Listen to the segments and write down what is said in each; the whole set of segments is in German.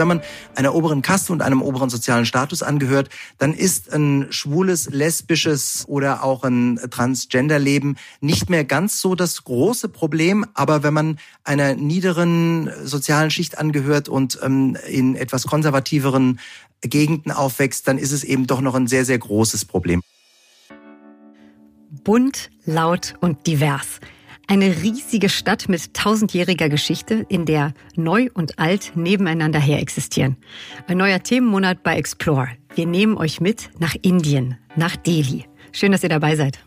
wenn man einer oberen Kaste und einem oberen sozialen Status angehört, dann ist ein schwules, lesbisches oder auch ein Transgender-Leben nicht mehr ganz so das große Problem. Aber wenn man einer niederen sozialen Schicht angehört und ähm, in etwas konservativeren Gegenden aufwächst, dann ist es eben doch noch ein sehr, sehr großes Problem. Bunt, laut und divers. Eine riesige Stadt mit tausendjähriger Geschichte, in der Neu und Alt nebeneinander her existieren. Ein neuer Themenmonat bei Explore. Wir nehmen euch mit nach Indien, nach Delhi. Schön, dass ihr dabei seid.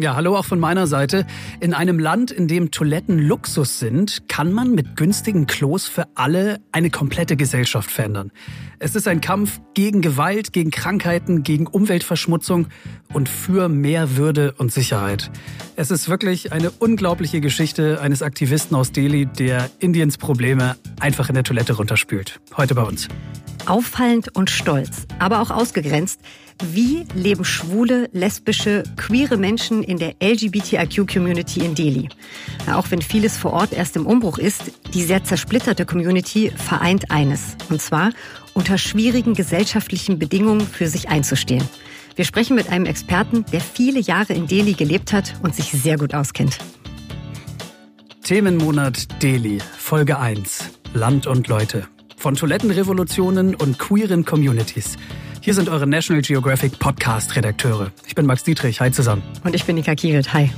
Ja, hallo auch von meiner Seite. In einem Land, in dem Toiletten Luxus sind, kann man mit günstigen Klos für alle eine komplette Gesellschaft verändern. Es ist ein Kampf gegen Gewalt, gegen Krankheiten, gegen Umweltverschmutzung und für mehr Würde und Sicherheit. Es ist wirklich eine unglaubliche Geschichte eines Aktivisten aus Delhi, der Indiens Probleme einfach in der Toilette runterspült. Heute bei uns. Auffallend und stolz, aber auch ausgegrenzt. Wie leben schwule, lesbische, queere Menschen in der LGBTIQ-Community in Delhi? Auch wenn vieles vor Ort erst im Umbruch ist, die sehr zersplitterte Community vereint eines. Und zwar unter schwierigen gesellschaftlichen Bedingungen für sich einzustehen. Wir sprechen mit einem Experten, der viele Jahre in Delhi gelebt hat und sich sehr gut auskennt. Themenmonat Delhi, Folge 1. Land und Leute. Von Toilettenrevolutionen und queeren Communities. Hier sind eure National Geographic Podcast-Redakteure. Ich bin Max Dietrich. Hi zusammen. Und ich bin Nika Kiewit. Hi.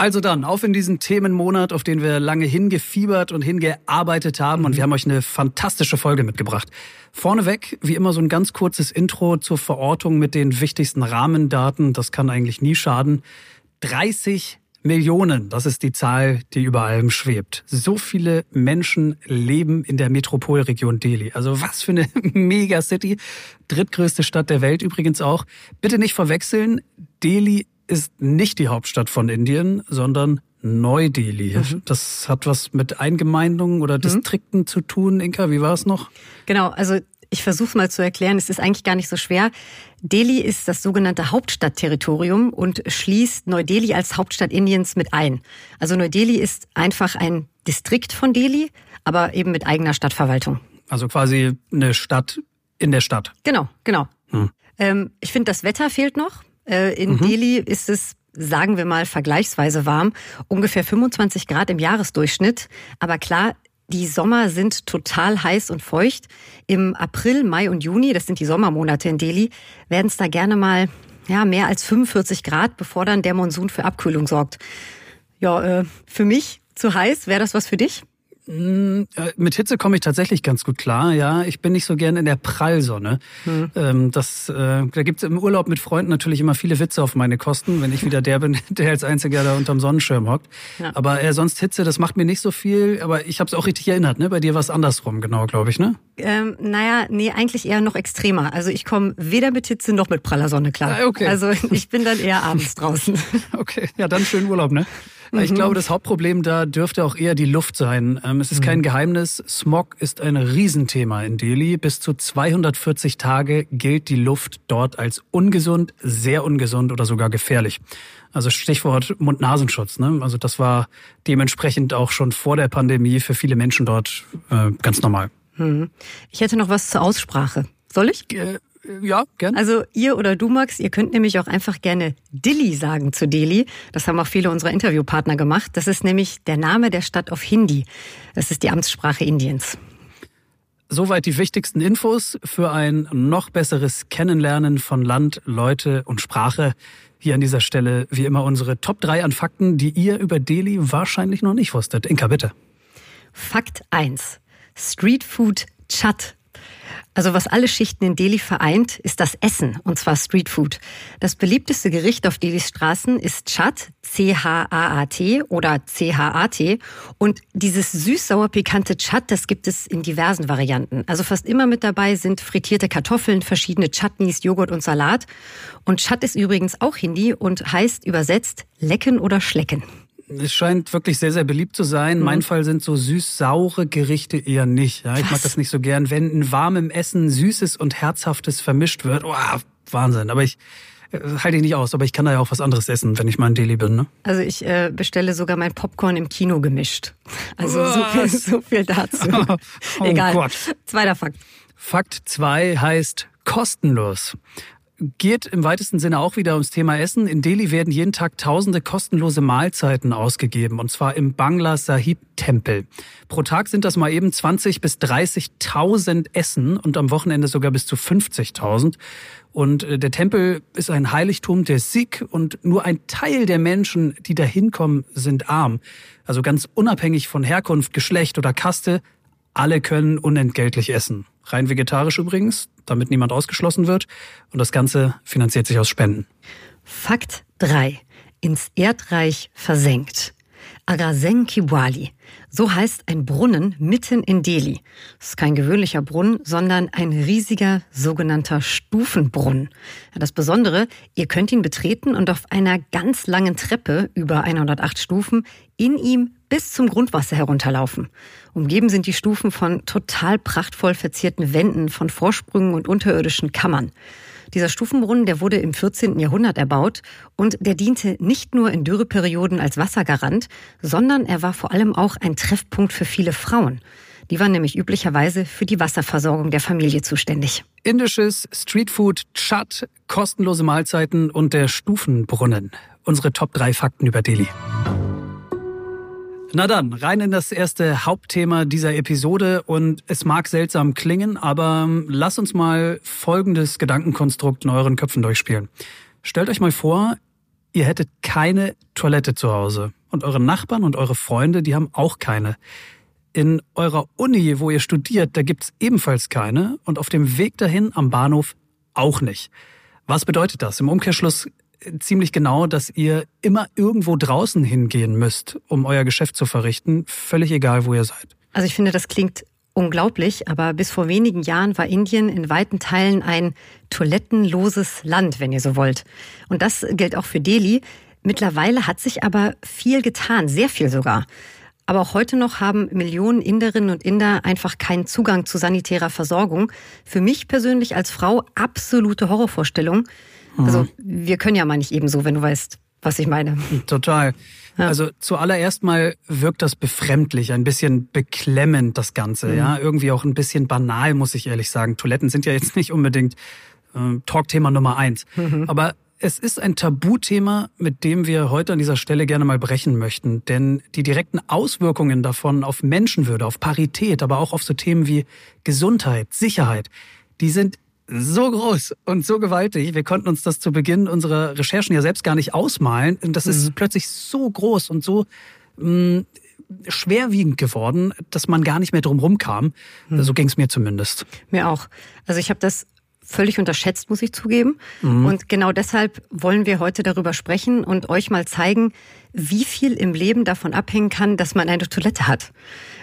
Also dann, auf in diesen Themenmonat, auf den wir lange hingefiebert und hingearbeitet haben. Und wir haben euch eine fantastische Folge mitgebracht. Vorneweg, wie immer, so ein ganz kurzes Intro zur Verortung mit den wichtigsten Rahmendaten. Das kann eigentlich nie schaden. 30 Millionen, das ist die Zahl, die über allem schwebt. So viele Menschen leben in der Metropolregion Delhi. Also was für eine Megacity. Drittgrößte Stadt der Welt übrigens auch. Bitte nicht verwechseln. Delhi ist nicht die Hauptstadt von Indien, sondern Neu-Delhi. Mhm. Das hat was mit Eingemeindungen oder mhm. Distrikten mhm. zu tun. Inka, wie war es noch? Genau, also ich versuche mal zu erklären, es ist eigentlich gar nicht so schwer. Delhi ist das sogenannte Hauptstadtterritorium und schließt Neu-Delhi als Hauptstadt Indiens mit ein. Also Neu-Delhi ist einfach ein Distrikt von Delhi, aber eben mit eigener Stadtverwaltung. Also quasi eine Stadt in der Stadt. Genau, genau. Hm. Ähm, ich finde, das Wetter fehlt noch. Äh, in mhm. Delhi ist es sagen wir mal vergleichsweise warm, ungefähr 25 Grad im Jahresdurchschnitt. Aber klar, die Sommer sind total heiß und feucht. Im April, Mai und Juni, das sind die Sommermonate in Delhi, werden es da gerne mal ja, mehr als 45 Grad, bevor dann der Monsun für Abkühlung sorgt. Ja, äh, für mich zu heiß, wäre das was für dich? Mm, äh, mit Hitze komme ich tatsächlich ganz gut klar, ja. Ich bin nicht so gern in der Prallsonne. Hm. Das, äh, da gibt es im Urlaub mit Freunden natürlich immer viele Witze auf meine Kosten, wenn ich wieder der bin, der als Einziger da unterm Sonnenschirm hockt. Ja. Aber äh, sonst Hitze, das macht mir nicht so viel. Aber ich habe es auch richtig erinnert, ne? Bei dir war es andersrum, genau, glaube ich, ne? Ähm, naja, nee, eigentlich eher noch extremer. Also ich komme weder mit Hitze noch mit praller Sonne klar. Ah, okay. Also ich bin dann eher abends draußen. okay, ja, dann schönen Urlaub, ne? Ich glaube, das Hauptproblem da dürfte auch eher die Luft sein. Ähm, es ist kein mhm. Geheimnis, Smog ist ein Riesenthema in Delhi. Bis zu 240 Tage gilt die Luft dort als ungesund, sehr ungesund oder sogar gefährlich. Also Stichwort Mund-Nasenschutz. Ne? Also das war dementsprechend auch schon vor der Pandemie für viele Menschen dort äh, ganz normal. Mhm. Ich hätte noch was zur Aussprache. Soll ich? Äh, ja, gern. Also ihr oder du, Max, ihr könnt nämlich auch einfach gerne Dilly sagen zu Delhi. Das haben auch viele unserer Interviewpartner gemacht. Das ist nämlich der Name der Stadt auf Hindi. Das ist die Amtssprache Indiens. Soweit die wichtigsten Infos für ein noch besseres Kennenlernen von Land, Leute und Sprache. Hier an dieser Stelle wie immer unsere Top 3 an Fakten, die ihr über Delhi wahrscheinlich noch nicht wusstet. Inka, bitte. Fakt 1. Street Food Chat also was alle Schichten in Delhi vereint, ist das Essen, und zwar Street Food. Das beliebteste Gericht auf Delhis Straßen ist Chat, C-H-A-A-T oder C-H-A-T. Und dieses süß-sauer-pikante Chat, das gibt es in diversen Varianten. Also fast immer mit dabei sind frittierte Kartoffeln, verschiedene Chutneys, Joghurt und Salat. Und Chat ist übrigens auch Hindi und heißt übersetzt lecken oder schlecken. Es scheint wirklich sehr, sehr beliebt zu sein. Mhm. Mein Fall sind so süß-saure Gerichte eher nicht. Ja, ich Was? mag das nicht so gern. Wenn in warmem Essen Süßes und Herzhaftes vermischt wird, oh, Wahnsinn. Aber ich, Äh, halte ich nicht aus, aber ich kann da ja auch was anderes essen, wenn ich mal in Delhi bin. Ne? Also ich äh, bestelle sogar mein Popcorn im Kino gemischt. Also so viel, so viel, dazu. oh Egal. Gott. Zweiter Fakt. Fakt zwei heißt kostenlos geht im weitesten Sinne auch wieder ums Thema Essen. In Delhi werden jeden Tag tausende kostenlose Mahlzeiten ausgegeben, und zwar im Bangla Sahib Tempel. Pro Tag sind das mal eben 20 bis 30.000 Essen und am Wochenende sogar bis zu 50.000. Und äh, der Tempel ist ein Heiligtum der Sikh und nur ein Teil der Menschen, die da hinkommen, sind arm. Also ganz unabhängig von Herkunft, Geschlecht oder Kaste, alle können unentgeltlich essen. Rein vegetarisch übrigens, damit niemand ausgeschlossen wird. Und das Ganze finanziert sich aus Spenden. Fakt 3. Ins Erdreich versenkt. Agaseng Kiwali. So heißt ein Brunnen mitten in Delhi. Es ist kein gewöhnlicher Brunnen, sondern ein riesiger sogenannter Stufenbrunnen. Das Besondere, ihr könnt ihn betreten und auf einer ganz langen Treppe über 108 Stufen in ihm bis zum Grundwasser herunterlaufen. Umgeben sind die Stufen von total prachtvoll verzierten Wänden, von Vorsprüngen und unterirdischen Kammern. Dieser Stufenbrunnen, der wurde im 14. Jahrhundert erbaut und der diente nicht nur in Dürreperioden als Wassergarant, sondern er war vor allem auch ein Treffpunkt für viele Frauen. Die waren nämlich üblicherweise für die Wasserversorgung der Familie zuständig. Indisches Streetfood, Chat, kostenlose Mahlzeiten und der Stufenbrunnen. Unsere Top 3 Fakten über Delhi. Na dann, rein in das erste Hauptthema dieser Episode und es mag seltsam klingen, aber ähm, lass uns mal folgendes Gedankenkonstrukt in euren Köpfen durchspielen. Stellt euch mal vor, ihr hättet keine Toilette zu Hause und eure Nachbarn und eure Freunde, die haben auch keine. In eurer Uni, wo ihr studiert, da gibt's ebenfalls keine und auf dem Weg dahin am Bahnhof auch nicht. Was bedeutet das? Im Umkehrschluss ziemlich genau, dass ihr immer irgendwo draußen hingehen müsst, um euer Geschäft zu verrichten, völlig egal, wo ihr seid. Also ich finde, das klingt unglaublich, aber bis vor wenigen Jahren war Indien in weiten Teilen ein toilettenloses Land, wenn ihr so wollt. Und das gilt auch für Delhi. Mittlerweile hat sich aber viel getan, sehr viel sogar. Aber auch heute noch haben Millionen Inderinnen und Inder einfach keinen Zugang zu sanitärer Versorgung. Für mich persönlich als Frau absolute Horrorvorstellung. Also mhm. wir können ja mal nicht ebenso, wenn du weißt, was ich meine. Total. Ja. Also zuallererst mal wirkt das befremdlich, ein bisschen beklemmend das Ganze, mhm. ja, irgendwie auch ein bisschen banal, muss ich ehrlich sagen. Toiletten sind ja jetzt nicht unbedingt äh, Talkthema Nummer eins, mhm. aber es ist ein Tabuthema, mit dem wir heute an dieser Stelle gerne mal brechen möchten. Denn die direkten Auswirkungen davon auf Menschenwürde, auf Parität, aber auch auf so Themen wie Gesundheit, Sicherheit, die sind so groß und so gewaltig. Wir konnten uns das zu Beginn unserer Recherchen ja selbst gar nicht ausmalen. Und das ist mhm. plötzlich so groß und so mh, mm, schwerwiegend geworden, dass man gar nicht mehr drum rumkam. Mhm. So ging es mir zumindest. Mir auch. Also ich habe das völlig unterschätzt, muss ich zugeben. Mhm. Und genau deshalb wollen wir heute darüber sprechen und euch mal zeigen, wie viel im Leben davon abhängen kann, dass man eine Toilette hat.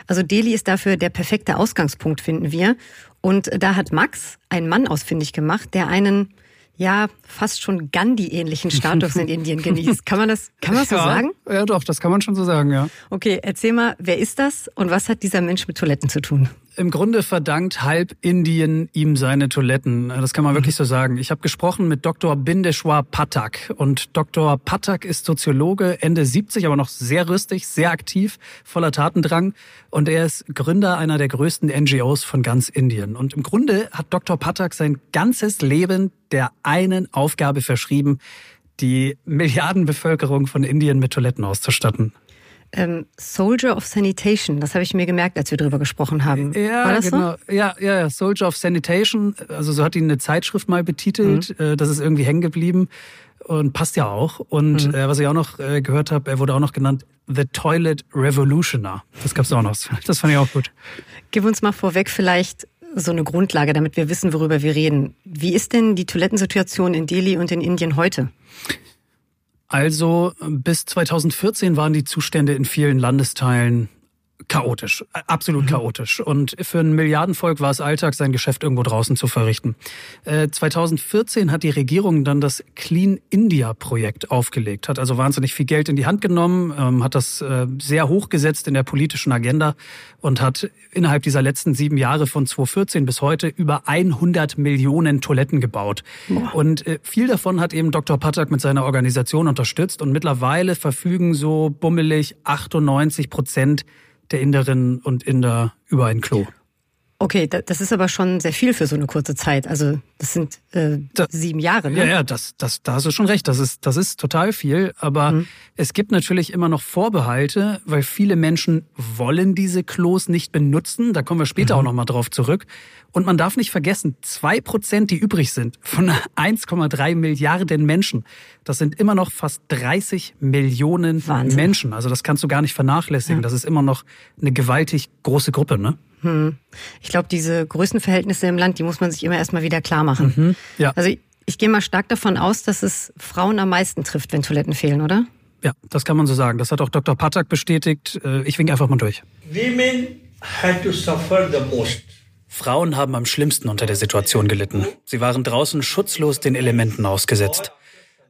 Also Delhi ist dafür der perfekte Ausgangspunkt, finden wir. Und da hat Max einen Mann ausfindig gemacht, der einen ja fast schon Gandhi-ähnlichen Status in Indien genießt. Kann man das, kann man das ja, so sagen? Ja, doch, das kann man schon so sagen, ja. Okay, erzähl mal, wer ist das und was hat dieser Mensch mit Toiletten zu tun? Im Grunde verdankt halb Indien ihm seine Toiletten. Das kann man wirklich mhm. so sagen. Ich habe gesprochen mit Dr. Bindeshwar Patak. Und Dr. Patak ist Soziologe, Ende 70, aber noch sehr rüstig, sehr aktiv, voller Tatendrang. Und er ist Gründer einer der größten NGOs von ganz Indien. Und im Grunde hat Dr. Patak sein ganzes Leben der einen Aufgabe verschrieben, die Milliardenbevölkerung von Indien mit Toiletten auszustatten. Ähm, Soldier of Sanitation, das habe ich mir gemerkt, als wir darüber gesprochen haben. Ja, genau. So? Ja, ja, Soldier of Sanitation. Also so hat ihn eine Zeitschrift mal betitelt. Mhm. Äh, das ist irgendwie hängen geblieben und passt ja auch. Und mhm. äh, was ich auch noch äh, gehört habe, er wurde auch noch genannt The Toilet Revolutioner. Das gab's auch noch. Das fand ich auch gut. Gib uns mal vorweg vielleicht so eine Grundlage, damit wir wissen, worüber wir reden. Wie ist denn die Toilettensituation in Delhi und in Indien heute? Also bis 2014 waren die Zustände in vielen Landesteilen chaotisch, absolut mhm. chaotisch. Und für ein Milliardenvolk war es Alltag, sein Geschäft irgendwo draußen zu verrichten. Äh, 2014 hat die Regierung dann das Clean India Projekt aufgelegt, hat also wahnsinnig viel Geld in die Hand genommen, ähm, hat das äh, sehr hochgesetzt in der politischen Agenda und hat innerhalb dieser letzten sieben Jahre von 2014 bis heute über 100 Millionen Toiletten gebaut. Boah. Und äh, viel davon hat eben Dr. Patak mit seiner Organisation unterstützt und mittlerweile verfügen so bummelig 98 Prozent der Inderinnen und Inder über ein Klo. Okay, das ist aber schon sehr viel für so eine kurze Zeit. Also das sind äh, das, sieben Jahre. Ne? Ja, ja, das, das, da hast du schon recht. Das ist, das ist total viel. Aber mhm. es gibt natürlich immer noch Vorbehalte, weil viele Menschen wollen diese Klos nicht benutzen. Da kommen wir später mhm. auch nochmal drauf zurück. Und man darf nicht vergessen, zwei Prozent, die übrig sind von 1,3 Milliarden Menschen, das sind immer noch fast 30 Millionen Wahnsinn. Menschen. Also das kannst du gar nicht vernachlässigen. Ja. Das ist immer noch eine gewaltig große Gruppe, ne? Hm. Ich glaube, diese Größenverhältnisse im Land, die muss man sich immer erstmal wieder klar machen. Mhm. Ja. Also ich, ich gehe mal stark davon aus, dass es Frauen am meisten trifft, wenn Toiletten fehlen, oder? Ja, das kann man so sagen. Das hat auch Dr. Patak bestätigt. Äh, ich wink einfach mal durch. Women had to suffer the most. Frauen haben am schlimmsten unter der Situation gelitten. Sie waren draußen schutzlos den Elementen ausgesetzt.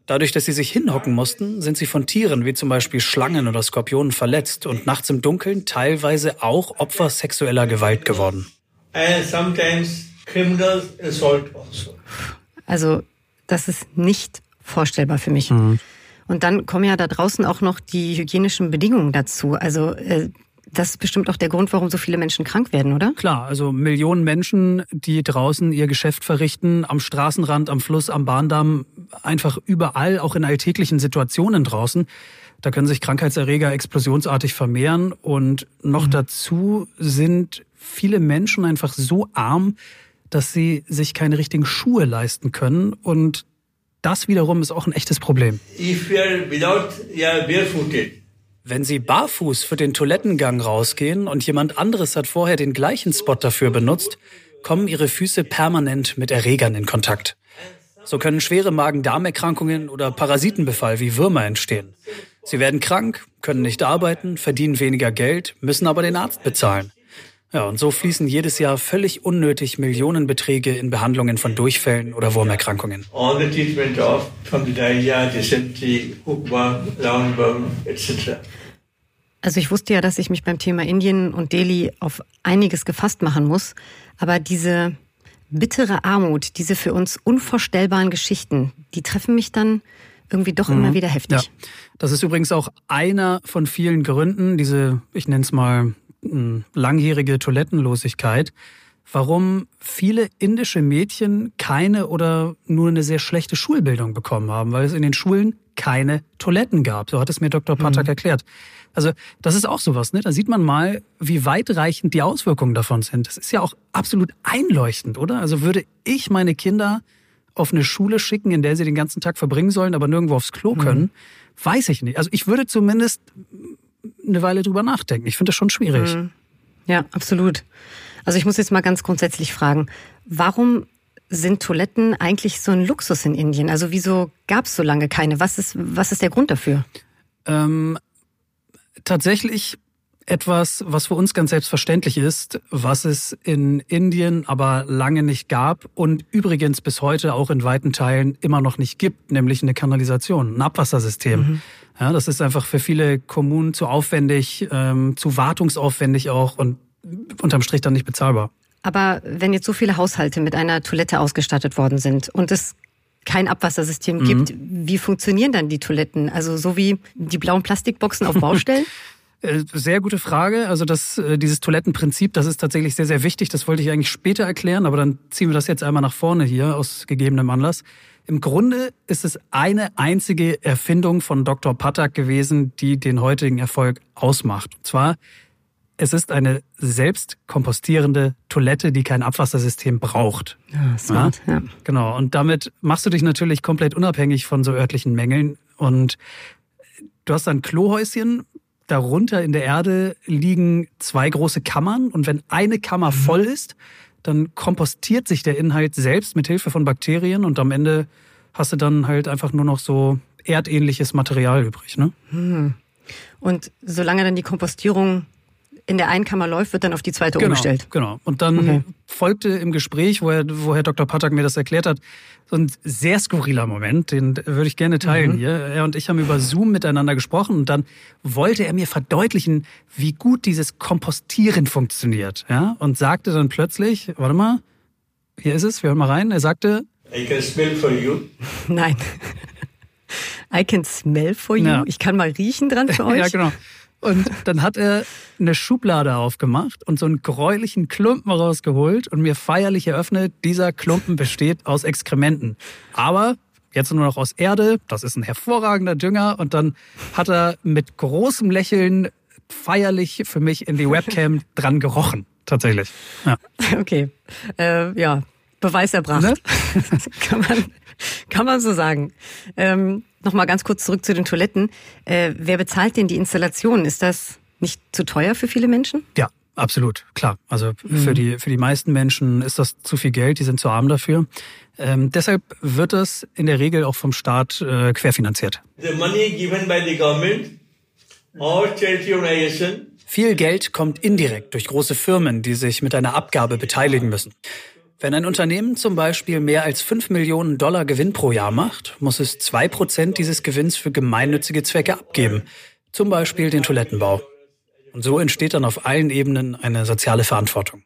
Dadurch, dass sie sich hinhocken mussten, sind sie von Tieren wie zum Beispiel Schlangen oder Skorpionen verletzt und nachts im Dunkeln teilweise auch Opfer sexueller Gewalt geworden. Also. also, das ist nicht vorstellbar für mich. Mhm. Und dann kommen ja da draußen auch noch die hygienischen Bedingungen dazu. Also äh, das ist bestimmt auch der Grund, warum so viele Menschen krank werden, oder? Klar, also Millionen Menschen, die draußen ihr Geschäft verrichten, am Straßenrand, am Fluss, am Bahndamm, einfach überall, auch in alltäglichen Situationen draußen. Da können sich Krankheitserreger explosionsartig vermehren und noch mhm. dazu sind viele Menschen einfach so arm, dass sie sich keine richtigen Schuhe leisten können und das wiederum ist auch ein echtes Problem. If you are without, yeah, barefooted. Wenn Sie barfuß für den Toilettengang rausgehen und jemand anderes hat vorher den gleichen Spot dafür benutzt, kommen Ihre Füße permanent mit Erregern in Kontakt. So können schwere Magen-Darm-Erkrankungen oder Parasitenbefall wie Würmer entstehen. Sie werden krank, können nicht arbeiten, verdienen weniger Geld, müssen aber den Arzt bezahlen. Ja, und so fließen jedes Jahr völlig unnötig Millionenbeträge in Behandlungen von Durchfällen oder Wurmerkrankungen. All the treatment of from the diarrhea, dysentery, hookworm, roundworm, etc. Also ich wusste ja, dass ich mich beim Thema Indien und Delhi auf einiges gefasst machen muss, aber diese bittere Armut, diese für uns unvorstellbaren Geschichten, die treffen mich dann irgendwie doch mhm. immer wieder heftig. Ja. Das ist übrigens auch einer von vielen Gründen, diese, ich nenne es mal langjährige Toilettenlosigkeit, warum viele indische Mädchen keine oder nur eine sehr schlechte Schulbildung bekommen haben, weil es in den Schulen keine Toiletten gab. So hat es mir Dr. Patak mhm. erklärt. Also das ist auch sowas, ne? Da sieht man mal, wie weitreichend die Auswirkungen davon sind. Das ist ja auch absolut einleuchtend, oder? Also würde ich meine Kinder auf eine Schule schicken, in der sie den ganzen Tag verbringen sollen, aber nirgendwo aufs Klo mhm. können, mhm. weiß ich nicht. Also ich würde zumindest eine Weile drüber nachdenken. Ich finde das schon schwierig. Mhm. Ja, absolut. Also ich muss jetzt mal ganz grundsätzlich fragen, warum sind Toiletten eigentlich so ein Luxus in Indien? Also wieso gab es so lange keine? Was ist, was ist der Grund dafür? Ähm, tatsächlich etwas, was für uns ganz selbstverständlich ist, was es in Indien aber lange nicht gab und übrigens bis heute auch in weiten Teilen immer noch nicht gibt, nämlich eine Kanalisation, ein Abwassersystem. Mhm. Ja, das ist einfach für viele Kommunen zu aufwendig, ähm, zu wartungsaufwendig auch und unterm Strich dann nicht bezahlbar. Aber wenn jetzt so viele Haushalte mit einer Toilette ausgestattet worden sind und es kein Abwassersystem mhm. gibt, wie funktionieren dann die Toiletten? Also so wie die blauen Plastikboxen auf Baustellen? Äh, sehr gute Frage. Also das, äh, dieses Toilettenprinzip, das ist tatsächlich sehr, sehr wichtig. Das wollte ich eigentlich später erklären, aber dann ziehen wir das jetzt einmal nach vorne hier aus gegebenem Anlass. Im Grunde ist es eine einzige Erfindung von Dr. Patak gewesen, die den heutigen Erfolg ausmacht. Und zwar, es ist eine selbst kompostierende Toilette, die kein Abwassersystem braucht. Ja, smart, ja. ja. Genau. Und damit machst du dich natürlich komplett unabhängig von so örtlichen Mängeln. Und du hast ein Klohäuschen, darunter in der Erde liegen zwei große Kammern und wenn eine Kammer mhm. voll ist, dann kompostiert sich der Inhalt selbst mit Hilfe von Bakterien und am Ende hast du dann halt einfach nur noch so erdähnliches Material übrig. Ne? Mhm. Und solange dann die Kompostierung in der einen Kammer läuft, wird dann auf die zweite genau, umgestellt. Genau. Und dann okay. folgte im Gespräch, wo, er, wo Herr Dr. Patak mir das erklärt hat, so ein sehr skurriler Moment, den würde ich gerne teilen mhm. hier. Er und ich haben über Zoom miteinander gesprochen und dann wollte er mir verdeutlichen, wie gut dieses Kompostieren funktioniert. Ja? Und sagte dann plötzlich, warte mal, hier ist es, wir hören mal rein. Er sagte, I can smell for you. Nein. I can smell for you. Ja. Ich kann mal riechen dran für euch. ja, genau. Und dann hat er eine Schublade aufgemacht und so einen gräulichen Klumpen rausgeholt und mir feierlich eröffnet, dieser Klumpen besteht aus Exkrementen. Aber jetzt nur noch aus Erde, das ist ein hervorragender Dünger. Und dann hat er mit großem Lächeln feierlich für mich in die Webcam dran gerochen. Tatsächlich. Ja. Okay. Äh, ja, Beweis erbracht. Ne? kann, man, kann man so sagen. Ähm, Nochmal ganz kurz zurück zu den Toiletten. Äh, wer bezahlt denn die Installation? Ist das nicht zu teuer für viele Menschen? Ja, absolut, klar. Also mhm. für, die, für die meisten Menschen ist das zu viel Geld, die sind zu arm dafür. Ähm, deshalb wird das in der Regel auch vom Staat äh, querfinanziert. The money given by the government or charity organization viel Geld kommt indirekt durch große Firmen, die sich mit einer Abgabe beteiligen müssen. Wenn ein Unternehmen zum Beispiel mehr als 5 Millionen Dollar Gewinn pro Jahr macht, muss es 2% dieses Gewinns für gemeinnützige Zwecke abgeben, zum Beispiel den Toilettenbau. Und so entsteht dann auf allen Ebenen eine soziale Verantwortung.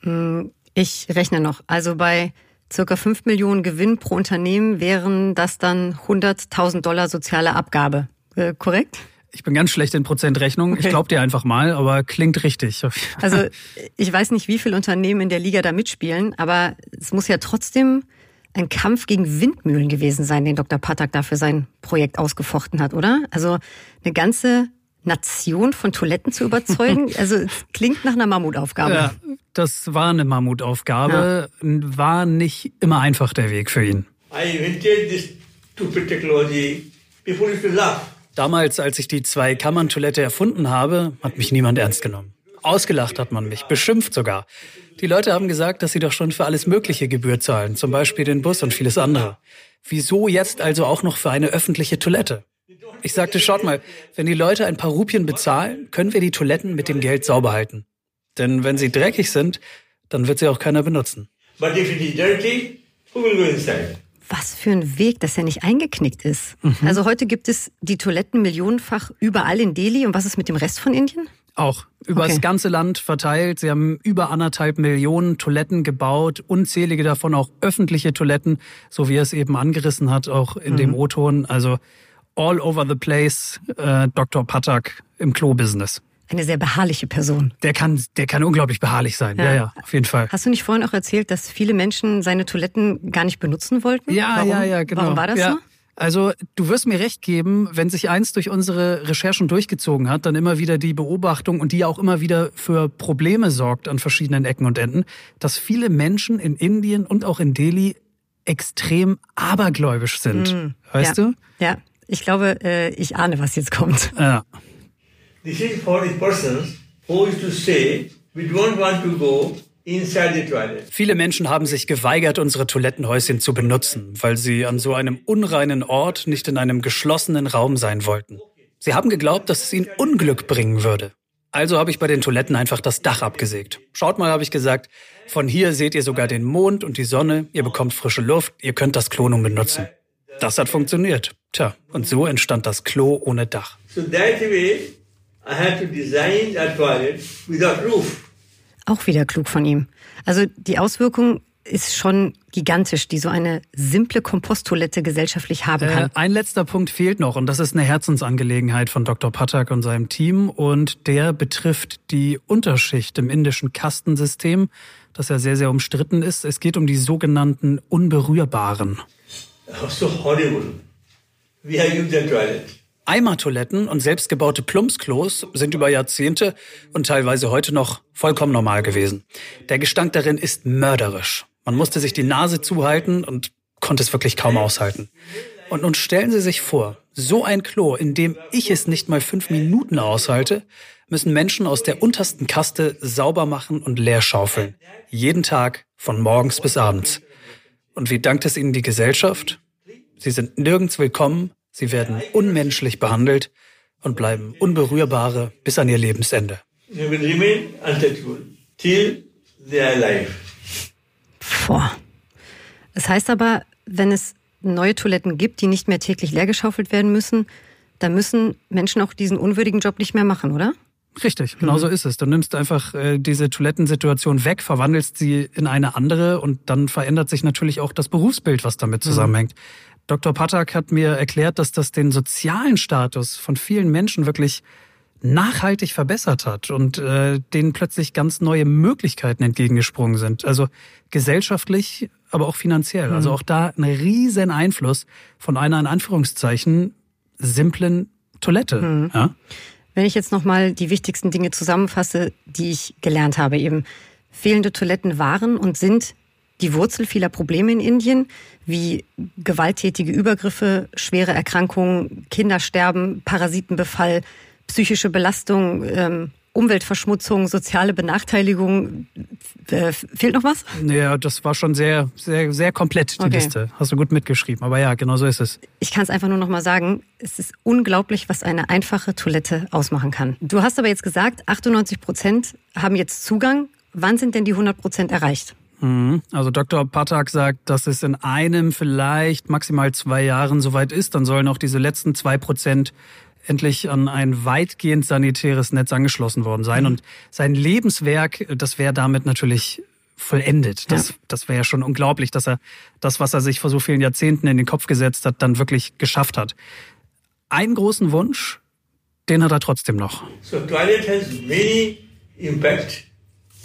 Also hm, ich rechne noch. Also bei circa 5 Millionen Gewinn pro Unternehmen wären das dann 100.000 Dollar soziale Abgabe. Äh, korrekt? Ich bin ganz schlecht in Prozentrechnung. Okay. Ich glaube dir einfach mal, aber klingt richtig. Also ich weiß nicht, wie viele Unternehmen in der Liga da mitspielen, aber es muss ja trotzdem ein Kampf gegen Windmühlen gewesen sein, den Dr. Patak da für sein Projekt ausgefochten hat, oder? Also eine ganze Nation von Toiletten zu überzeugen, also klingt nach einer Mammutaufgabe. Ja, das war eine Mammutaufgabe, ja. war nicht immer einfach der Weg für ihn. I invented this stupid technology. People used to laugh. Damals, als ich die Zwei-Kammern-Toilette erfunden habe, hat mich niemand ernst genommen. Ausgelacht hat man mich, beschimpft sogar. Die Leute haben gesagt, dass sie doch schon für alles Mögliche Gebühr zahlen, zum Beispiel den Bus und vieles andere. Wieso jetzt also auch noch für eine öffentliche Toilette? Ich sagte, schaut mal, wenn die Leute ein paar Rupien bezahlen, können wir die Toiletten mit dem Geld sauber halten. Denn wenn sie dreckig sind, dann wird sie auch keiner benutzen. Was für ein Weg, dass er nicht eingeknickt ist. Mhm. Also heute gibt es die Toiletten millionenfach überall in Delhi. Und was ist mit dem Rest von Indien? Auch über okay. das ganze Land verteilt. Sie haben über anderthalb Millionen Toiletten gebaut, unzählige davon auch öffentliche Toiletten, so wie er es eben angerissen hat, auch in mhm. dem O-Ton. Also all over the place, äh, Dr. Patak im Klo-Business eine sehr beharrliche Person. Der kann, der kann unglaublich beharrlich sein. Ja. ja, ja, auf jeden Fall. Hast du nicht vorhin auch erzählt, dass viele Menschen seine Toiletten gar nicht benutzen wollten? Ja, Warum? ja, ja, genau. Warum war das ja. so? Also du wirst mir recht geben, wenn sich eins durch unsere Recherchen durchgezogen hat, dann immer wieder die Beobachtung und die auch immer wieder für Probleme sorgt an verschiedenen Ecken und Enden, dass viele Menschen in Indien und auch in Delhi extrem abergläubisch sind. Mhm. Weißt ja. du? Ja, ich glaube, äh, ich ahne, was jetzt kommt. Ja. This is for the persons who used to say, we don't want to go. Viele Menschen haben sich geweigert, unsere Toilettenhäuschen zu benutzen, weil sie an so einem unreinen Ort nicht in einem geschlossenen Raum sein wollten. Sie haben geglaubt, dass es ihnen Unglück bringen würde. Also habe ich bei den Toiletten einfach das Dach abgesägt. Schaut mal, habe ich gesagt, von hier seht ihr sogar den Mond und die Sonne, ihr bekommt frische Luft, ihr könnt das Klo nun benutzen. Das hat funktioniert. Tja, und so entstand das Klo ohne Dach. So that way I had to design a toilet without roof. Auch wieder klug von ihm. Also die Auswirkung ist schon gigantisch, die so eine simple Komposttoilette gesellschaftlich haben kann. Äh, ein letzter Punkt fehlt noch und das ist eine Herzensangelegenheit von Dr. Patak und seinem Team und der betrifft die Unterschicht im indischen Kastensystem, das ja sehr, sehr umstritten ist. Es geht um die sogenannten Unberührbaren. So horrible. We have used the toilet. Eimertoiletten und selbstgebaute Plumpsklos sind über Jahrzehnte und teilweise heute noch vollkommen normal gewesen. Der Gestank darin ist mörderisch. Man musste sich die Nase zuhalten und konnte es wirklich kaum aushalten. Und nun stellen Sie sich vor, so ein Klo, in dem ich es nicht mal fünf Minuten aushalte, müssen Menschen aus der untersten Kaste sauber machen und leer schaufeln. Jeden Tag, von morgens bis abends. Und wie dankt es Ihnen die Gesellschaft? Sie sind nirgends willkommen, Sie werden unmenschlich behandelt und bleiben Unberührbare bis an ihr Lebensende. Boah. Das heißt aber, wenn es neue Toiletten gibt, die nicht mehr täglich leergeschaufelt werden müssen, dann müssen Menschen auch diesen unwürdigen Job nicht mehr machen, oder? Richtig, genau so ist es. Du nimmst einfach äh, diese Toilettensituation weg, verwandelst sie in eine andere und dann verändert sich natürlich auch das Berufsbild, was damit zusammenhängt. Mhm. Dr. Patak hat mir erklärt, dass das den sozialen Status von vielen Menschen wirklich nachhaltig verbessert hat und äh, denen plötzlich ganz neue Möglichkeiten entgegengesprungen sind. Also gesellschaftlich, aber auch finanziell. Also auch da ein riesen Einfluss von einer in Anführungszeichen simplen Toilette. Mhm. Ja? Wenn ich jetzt nochmal die wichtigsten Dinge zusammenfasse, die ich gelernt habe, eben fehlende Toiletten waren und sind die Wurzel vieler Probleme in Indien, wie gewalttätige Übergriffe, schwere Erkrankungen, Kindersterben, Parasitenbefall, psychische Belastung, ähm, Umweltverschmutzung, soziale Benachteiligung. Äh, fehlt noch was? Ja, das war schon sehr, sehr, sehr komplett, die Okay. Liste. Hast du gut mitgeschrieben. Aber ja, genau so ist es. Ich kann es einfach nur noch mal sagen, es ist unglaublich, was eine einfache Toilette ausmachen kann. Du hast aber jetzt gesagt, 98 Prozent haben jetzt Zugang. Wann sind denn die 100 Prozent erreicht? Mhm. Also Dr. Patak sagt, dass es in einem, vielleicht maximal zwei Jahren soweit ist. Dann sollen auch diese letzten zwei Prozent endlich an ein weitgehend sanitäres Netz angeschlossen worden sein. Und sein Lebenswerk, das wäre damit natürlich vollendet. Das, das wäre ja schon unglaublich, dass er das, was er sich vor so vielen Jahrzehnten in den Kopf gesetzt hat, dann wirklich geschafft hat. Einen großen Wunsch, den hat er trotzdem noch. So toilet has many impact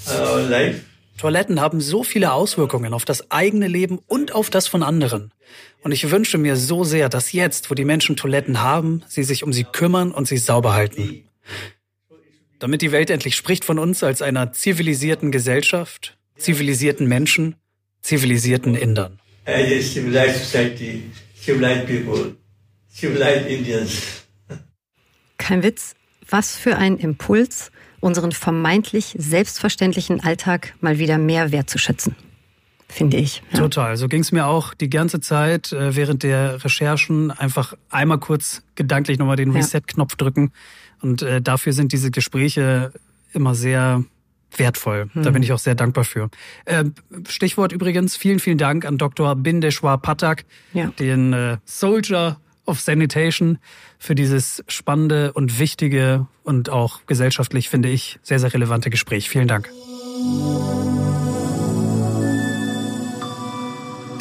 on our life. Toiletten haben so viele Auswirkungen auf das eigene Leben und auf das von anderen. Und ich wünsche mir so sehr, dass jetzt, wo die Menschen Toiletten haben, sie sich um sie kümmern und sie sauber halten. Damit die Welt endlich spricht von uns als einer zivilisierten Gesellschaft, zivilisierten Menschen, zivilisierten Indern. Indians. Kein Witz. Was für ein Impuls, unseren vermeintlich selbstverständlichen Alltag mal wieder mehr wertzuschätzen. Finde ich. Ja. Total. So ging es mir auch die ganze Zeit äh, während der Recherchen. Einfach einmal kurz gedanklich nochmal den. Reset-Knopf drücken. Und äh, dafür sind diese Gespräche immer sehr wertvoll. Da Hm. bin ich auch sehr dankbar für. Äh, Stichwort übrigens, vielen, vielen Dank an Dr. Bindeshwar Patak, Ja. den äh, Soldier of Sanitation, für dieses spannende und wichtige und auch gesellschaftlich, finde ich, sehr, sehr relevante Gespräch. Vielen Dank.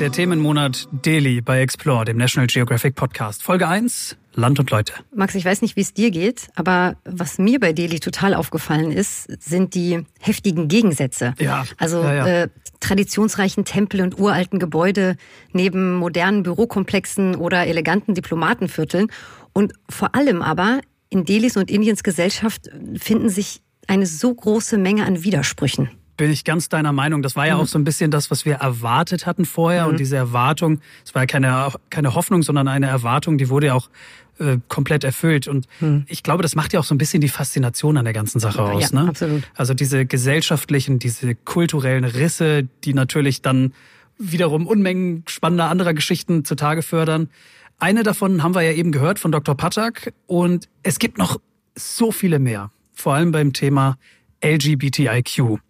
Der Themenmonat Delhi bei Explore, dem National Geographic Podcast. Folge 1, Land und Leute. Max, ich weiß nicht, wie es dir geht, aber was mir bei Delhi total aufgefallen ist, sind die heftigen Gegensätze. Ja, Also ja, ja. Äh, traditionsreichen Tempel und uralten Gebäude neben modernen Bürokomplexen oder eleganten Diplomatenvierteln. Und vor allem aber in Delis und Indiens Gesellschaft finden sich eine so große Menge an Widersprüchen. Bin ich ganz deiner Meinung. Das war ja auch so ein bisschen das, was wir erwartet hatten vorher. Und diese Erwartung, es war ja keine, keine Hoffnung, sondern eine Erwartung, die wurde ja auch äh, komplett erfüllt. Und ich glaube, das macht ja auch so ein bisschen die Faszination an der ganzen Sache aus. Ja, ne? absolut. Also diese gesellschaftlichen, diese kulturellen Risse, die natürlich dann wiederum Unmengen spannender anderer Geschichten zutage fördern. Eine davon haben wir ja eben gehört von Dr. Patak. Und es gibt noch so viele mehr. Vor allem beim Thema LGBTIQ.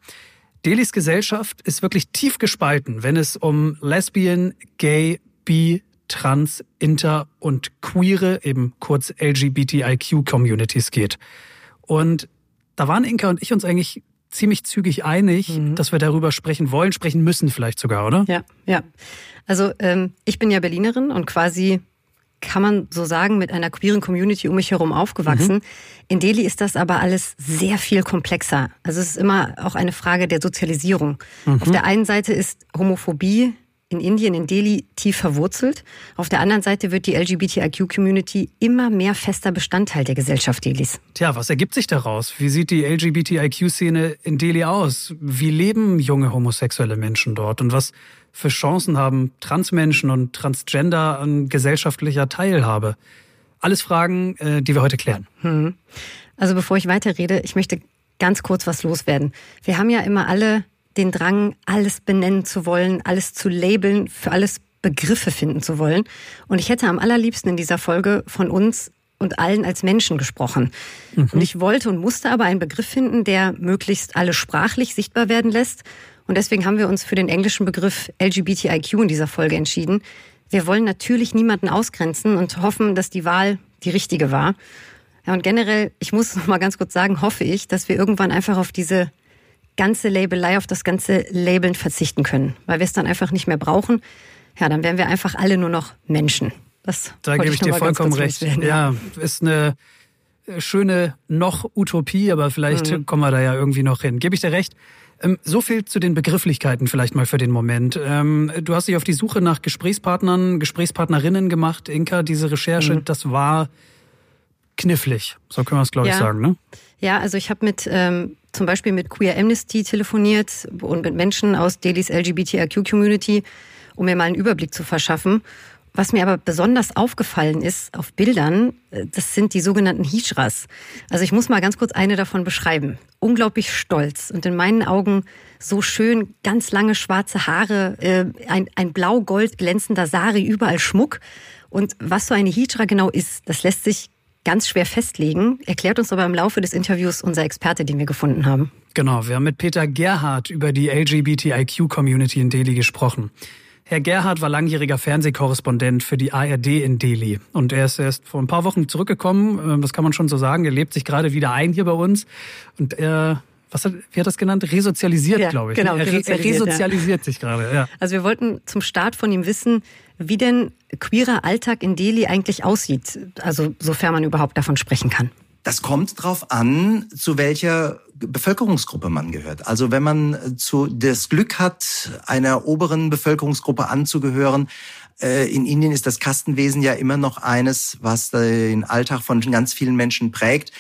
Delis Gesellschaft ist wirklich tief gespalten, wenn es um Lesbian, Gay, Bi, Trans, Inter und Queere, eben kurz LGBTIQ-Communities geht. Und da waren Inka und ich uns eigentlich ziemlich zügig einig, dass wir darüber sprechen wollen, sprechen müssen vielleicht sogar, oder? Ja, ja. Also ähm, ich bin ja Berlinerin und quasi kann man so sagen, mit einer queeren Community um mich herum aufgewachsen. In Delhi ist das aber alles sehr viel komplexer. Also es ist immer auch eine Frage der Sozialisierung. Auf der einen Seite ist Homophobie in Indien, in Delhi tief verwurzelt. Auf der anderen Seite wird die LGBTIQ-Community immer mehr fester Bestandteil der Gesellschaft Delis. Tja, was ergibt sich daraus? Wie sieht die LGBTIQ-Szene in Delhi aus? Wie leben junge homosexuelle Menschen dort? Und was für Chancen haben Transmenschen und Transgender an gesellschaftlicher Teilhabe? Alles Fragen, äh, die wir heute klären. Also bevor ich weiterrede, ich möchte ganz kurz was loswerden. Wir haben ja immer alle den Drang, alles benennen zu wollen, alles zu labeln, für alles Begriffe finden zu wollen. Und ich hätte am allerliebsten in dieser Folge von uns und allen als Menschen gesprochen. Mhm. Und ich wollte und musste aber einen Begriff finden, der möglichst alle sprachlich sichtbar werden lässt. Und deswegen haben wir uns für den englischen Begriff LGBTIQ in dieser Folge entschieden. Wir wollen natürlich niemanden ausgrenzen und hoffen, dass die Wahl die richtige war. Ja, und generell, ich muss noch mal ganz kurz sagen, hoffe ich, dass wir irgendwann einfach auf diese ganze Labelei, auf das ganze Labeln verzichten können, weil wir es dann einfach nicht mehr brauchen. Ja, dann wären wir einfach alle nur noch Menschen. Das da gebe ich, ich dir vollkommen recht. Werden, ja. ja, ist eine schöne noch Utopie, aber vielleicht mhm. kommen wir da ja irgendwie noch hin. Gebe ich dir recht. Ähm, so viel zu den Begrifflichkeiten vielleicht mal für den Moment. Ähm, du hast dich auf die Suche nach Gesprächspartnern, Gesprächspartnerinnen gemacht, Inka. Diese Recherche, mhm. das war knifflig. So können wir es, glaube ja. ich, sagen. Ne? Ja, also ich habe mit ähm, zum Beispiel mit Queer Amnesty telefoniert und mit Menschen aus Delhis LGBTIQ-Community, um mir mal einen Überblick zu verschaffen. Was mir aber besonders aufgefallen ist auf Bildern, äh, das sind die sogenannten Hijras. Also ich muss mal ganz kurz eine davon beschreiben. Unglaublich stolz und in meinen Augen so schön, ganz lange schwarze Haare, äh, ein, ein blau-gold glänzender Sari, überall Schmuck. Und was so eine Hijra genau ist, das lässt sich ganz schwer festlegen, erklärt uns aber im Laufe des Interviews unser Experte, den wir gefunden haben. Genau, wir haben mit Peter Gerhardt über die LGBTIQ-Community in Delhi gesprochen. Herr Gerhard war langjähriger Fernsehkorrespondent für die ARD in Delhi. Und er ist erst vor ein paar Wochen zurückgekommen, ähm, das kann man schon so sagen. Er lebt sich gerade wieder ein hier bei uns. Und er was hat, wie hat das genannt? Resozialisiert, ja, glaube ich. Genau, er, resozialisiert, er resozialisiert ja. sich gerade. Ja. Also wir wollten zum Start von ihm wissen, wie denn queerer Alltag in Delhi eigentlich aussieht. Also sofern man überhaupt davon sprechen kann. Das kommt drauf an, zu welcher Bevölkerungsgruppe man gehört. Also wenn man zu, das Glück hat, einer oberen Bevölkerungsgruppe anzugehören, äh, in Indien ist das Kastenwesen ja immer noch eines, was den Alltag von ganz vielen Menschen prägt.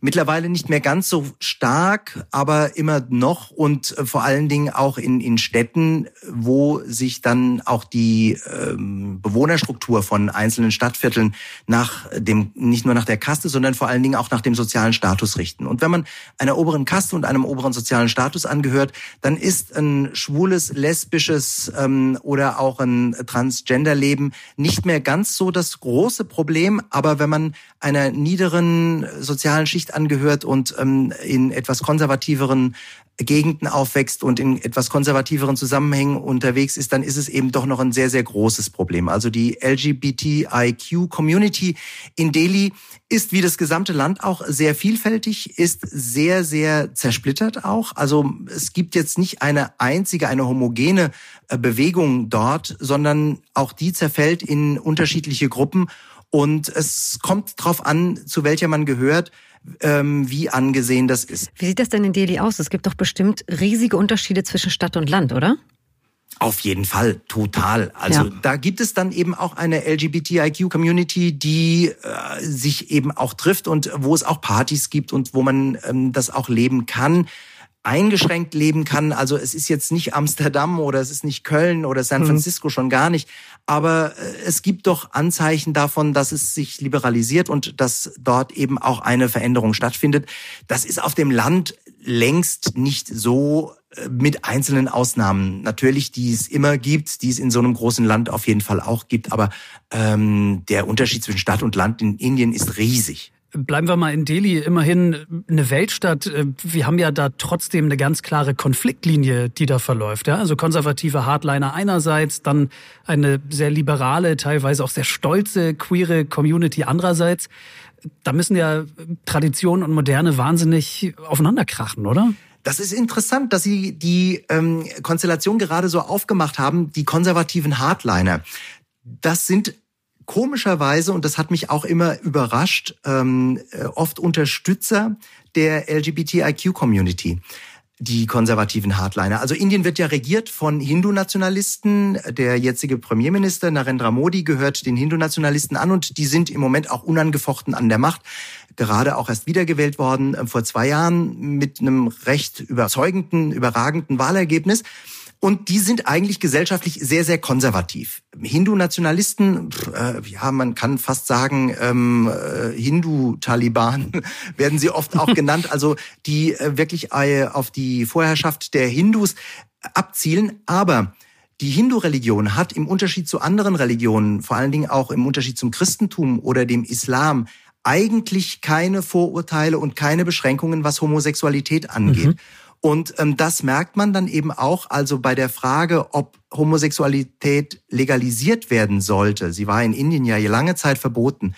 Mittlerweile nicht mehr ganz so stark, aber immer noch und äh, vor allen Dingen auch in, in Städten, wo sich dann auch die ähm, Bewohnerstruktur von einzelnen Stadtvierteln nach dem, nicht nur nach der Kaste, sondern vor allen Dingen auch nach dem sozialen Status richten. Und wenn man einer oberen Kaste und einem oberen sozialen Status angehört, dann ist ein schwules, lesbisches ähm, oder auch ein Transgender-Leben nicht mehr ganz so das große Problem. Aber wenn man einer niederen sozialen Schicht Schicht angehört und ähm, in etwas konservativeren Gegenden aufwächst und in etwas konservativeren Zusammenhängen unterwegs ist, dann ist es eben doch noch ein sehr, sehr großes Problem. Also die LGBTIQ-Community in Delhi ist wie das gesamte Land auch sehr vielfältig, ist sehr, sehr zersplittert auch. Also es gibt jetzt nicht eine einzige, eine homogene äh, Bewegung dort, sondern auch die zerfällt in unterschiedliche Gruppen. Und es kommt darauf an, zu welcher man gehört ähm, wie angesehen das ist. Wie sieht das denn in Delhi aus? Es gibt doch bestimmt riesige Unterschiede zwischen Stadt und Land, oder? Auf jeden Fall, total. Also ja. da gibt es dann eben auch eine LGBTIQ-Community, die äh, sich eben auch trifft und wo es auch Partys gibt und wo man ähm, das auch leben kann eingeschränkt leben kann. Also es ist jetzt nicht Amsterdam oder es ist nicht Köln oder San mhm. Francisco schon gar nicht. Aber äh, es gibt doch Anzeichen davon, dass es sich liberalisiert und dass dort eben auch eine Veränderung stattfindet. Das ist auf dem Land längst nicht so äh, mit einzelnen Ausnahmen. Natürlich, die es immer gibt, die es in so einem großen Land auf jeden Fall auch gibt. Aber ähm, der Unterschied zwischen Stadt und Land in Indien ist riesig. Bleiben wir mal in Delhi, immerhin eine Weltstadt. Äh, wir haben ja da trotzdem eine ganz klare Konfliktlinie, die da verläuft. Ja? Also konservative Hardliner einerseits, dann eine sehr liberale, teilweise auch sehr stolze, queere Community andererseits. Da müssen ja Tradition und Moderne wahnsinnig aufeinanderkrachen, oder? Das ist interessant, dass Sie die ähm, Konstellation gerade so aufgemacht haben, die konservativen Hardliner. Das sind komischerweise, und das hat mich auch immer überrascht, ähm, äh, oft Unterstützer der LGBTIQ-Community die konservativen Hardliner. Also Indien wird ja regiert von Hindu-Nationalisten. Der jetzige Premierminister Narendra Modi gehört den Hindu-Nationalisten an und die sind im Moment auch unangefochten an der Macht. Gerade auch erst wiedergewählt worden äh, vor zwei Jahren mit einem recht überzeugenden, überragenden Wahlergebnis. Und die sind eigentlich gesellschaftlich sehr, sehr konservativ. Hindu-Nationalisten, äh, ja, man kann fast sagen, ähm, äh, Hindu-Taliban werden sie oft auch genannt, also die äh, wirklich äh, auf die Vorherrschaft der Hindus abzielen. Aber die Hindu-Religion hat im Unterschied zu anderen Religionen, vor allen Dingen auch im Unterschied zum Christentum oder dem Islam, eigentlich keine Vorurteile und keine Beschränkungen, was Homosexualität angeht. Mhm. Und ähm, das merkt man dann eben auch, also bei der Frage, ob Homosexualität legalisiert werden sollte. Sie war in Indien ja lange Zeit verboten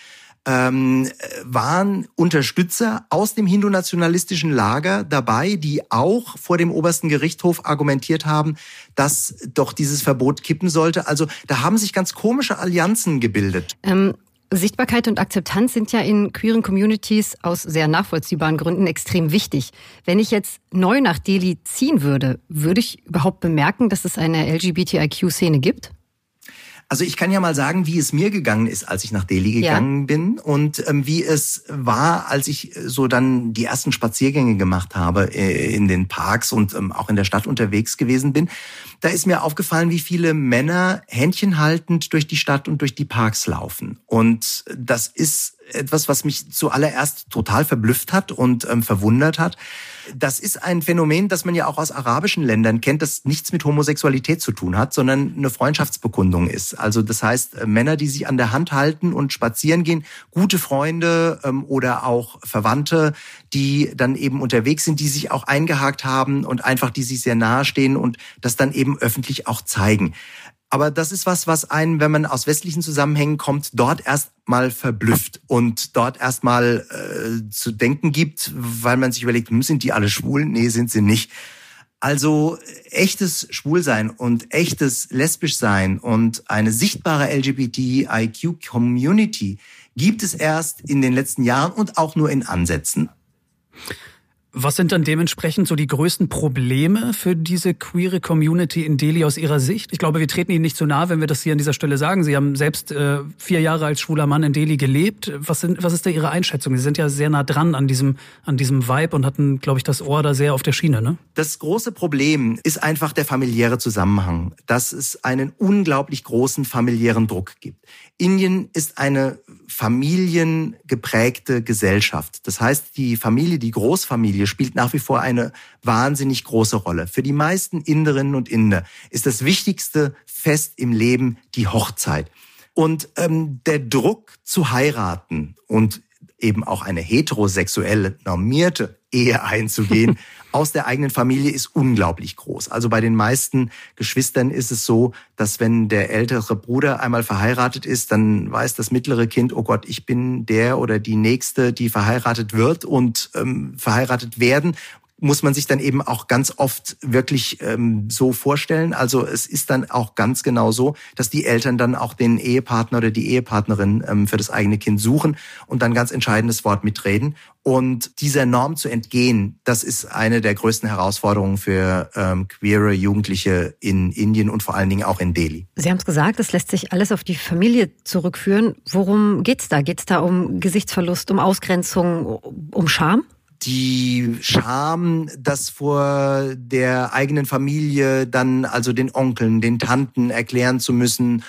ähm, waren Unterstützer aus dem hindu-nationalistischen Lager dabei, die auch vor dem obersten Gerichtshof argumentiert haben, dass doch dieses Verbot kippen sollte. Also da haben sich ganz komische Allianzen gebildet. Ähm Sichtbarkeit und Akzeptanz sind ja in queeren Communities aus sehr nachvollziehbaren Gründen extrem wichtig. Wenn ich jetzt neu nach Delhi ziehen würde, würde ich überhaupt bemerken, dass es eine LGBTIQ-Szene gibt? Also ich kann ja mal sagen, wie es mir gegangen ist, als ich nach Delhi gegangen ja. bin und ähm, wie es war, als ich äh, so dann die ersten Spaziergänge gemacht habe äh, in den Parks und ähm, auch in der Stadt unterwegs gewesen bin. Da ist mir aufgefallen, wie viele Männer händchenhaltend durch die Stadt und durch die Parks laufen. Und das ist etwas, was mich zuallererst total verblüfft hat und ähm, verwundert hat. Das ist ein Phänomen, das man ja auch aus arabischen Ländern kennt, das nichts mit Homosexualität zu tun hat, sondern eine Freundschaftsbekundung ist. Also das heißt, äh, Männer, die sich an der Hand halten und spazieren gehen, gute Freunde ähm, oder auch Verwandte, die dann eben unterwegs sind, die sich auch eingehakt haben und einfach die sich sehr nahe stehen und das dann eben öffentlich auch zeigen. Aber das ist was, was einen, wenn man aus westlichen Zusammenhängen kommt, dort erst mal verblüfft und dort erst mal äh, zu denken gibt, weil man sich überlegt, hm, sind die alle schwul? Nee, sind sie nicht. Also echtes Schwulsein und echtes lesbisch sein und eine sichtbare LGBTIQ-Community gibt es erst in den letzten Jahren und auch nur in Ansätzen. Was sind dann dementsprechend so die größten Probleme für diese queere Community in Delhi aus Ihrer Sicht? Ich glaube, wir treten Ihnen nicht zu nahe, wenn wir das hier an dieser Stelle sagen. Sie haben selbst äh, vier Jahre als schwuler Mann in Delhi gelebt. Was, sind, was ist da Ihre Einschätzung? Sie sind ja sehr nah dran an diesem, an diesem Vibe und hatten, glaube ich, das Ohr da sehr auf der Schiene. Ne? Das große Problem ist einfach der familiäre Zusammenhang, dass es einen unglaublich großen familiären Druck gibt. Indien ist eine familiengeprägte Gesellschaft. Das heißt, die Familie, die Großfamilie spielt nach wie vor eine wahnsinnig große Rolle. Für die meisten Inderinnen und Inder ist das wichtigste Fest im Leben die Hochzeit. Und ähm, der Druck zu heiraten und eben auch eine heterosexuelle normierte Ehe einzugehen, aus der eigenen Familie ist unglaublich groß. Also bei den meisten Geschwistern ist es so, dass wenn der ältere Bruder einmal verheiratet ist, dann weiß das mittlere Kind, oh Gott, ich bin der oder die Nächste, die verheiratet wird und ähm, verheiratet werden muss man sich dann eben auch ganz oft wirklich ähm, so vorstellen. Also es ist dann auch ganz genau so, dass die Eltern dann auch den Ehepartner oder die Ehepartnerin ähm, für das eigene Kind suchen und dann ganz entscheidendes Wort mitreden. Und dieser Norm zu entgehen, das ist eine der größten Herausforderungen für ähm, queere Jugendliche in Indien und vor allen Dingen auch in Delhi. Sie haben es gesagt, es lässt sich alles auf die Familie zurückführen. Worum geht's da? Geht's da um Gesichtsverlust, um Ausgrenzung, um Scham? Die Scham, das vor der eigenen Familie dann also den Onkeln, den Tanten erklären zu müssen,